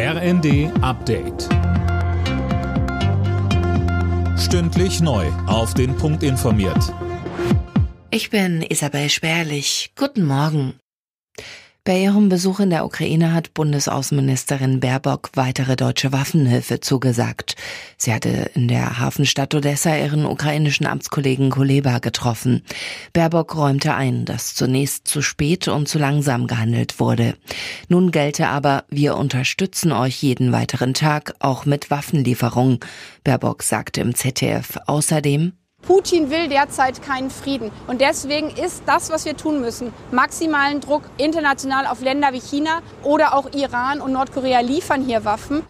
RND Update. Stündlich neu. Auf den Punkt informiert. Ich bin Isabel Spärlich. Guten Morgen. Bei ihrem Besuch in der Ukraine hat Bundesaußenministerin Baerbock weitere deutsche Waffenhilfe zugesagt. Sie hatte in der Hafenstadt Odessa ihren ukrainischen Amtskollegen Kuleba getroffen. Baerbock räumte ein, dass zunächst zu spät und zu langsam gehandelt wurde. Nun gelte aber, wir unterstützen euch jeden weiteren Tag, auch mit Waffenlieferungen. Baerbock sagte im ZDF außerdem, Putin will derzeit keinen Frieden. Und deswegen ist das, was wir tun müssen, maximalen Druck international auf Länder wie China oder auch Iran und Nordkorea liefern hier Waffen.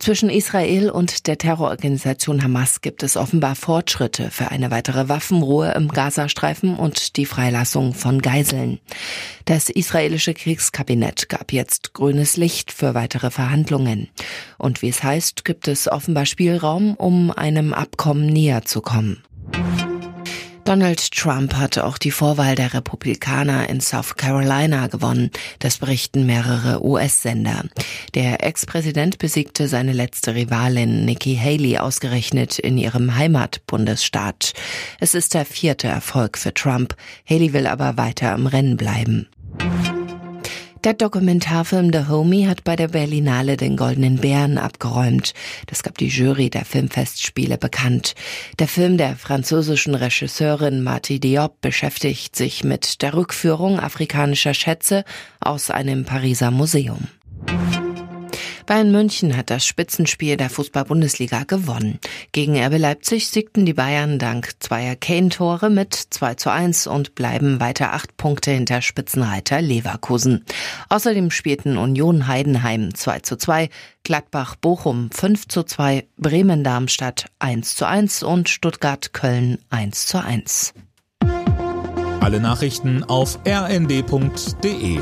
Zwischen Israel und der Terrororganisation Hamas gibt es offenbar Fortschritte für eine weitere Waffenruhe im Gazastreifen und die Freilassung von Geiseln. Das israelische Kriegskabinett gab jetzt grünes Licht für weitere Verhandlungen. Und wie es heißt, gibt es offenbar Spielraum, um einem Abkommen näher zu kommen. Donald Trump hatte auch die Vorwahl der Republikaner in South Carolina gewonnen. Das berichten mehrere US-Sender. Der Ex-Präsident besiegte seine letzte Rivalin Nikki Haley ausgerechnet in ihrem Heimatbundesstaat. Es ist der vierte Erfolg für Trump. Haley will aber weiter im Rennen bleiben. Der Dokumentarfilm The Homie hat bei der Berlinale den Goldenen Bären abgeräumt. Das gab die Jury der Filmfestspiele bekannt. Der Film der französischen Regisseurin Marty Diop beschäftigt sich mit der Rückführung afrikanischer Schätze aus einem Pariser Museum. Bayern München hat das Spitzenspiel der Fußball-Bundesliga gewonnen. Gegen RB Leipzig siegten die Bayern dank zweier Kane-Tore mit 2 zu 1 und bleiben weiter acht Punkte hinter Spitzenreiter Leverkusen. Außerdem spielten Union Heidenheim 2 zu 2, Gladbach Bochum 5 zu 2, Bremen Darmstadt 1 zu 1 und Stuttgart Köln 1 zu 1. Alle Nachrichten auf rnd.de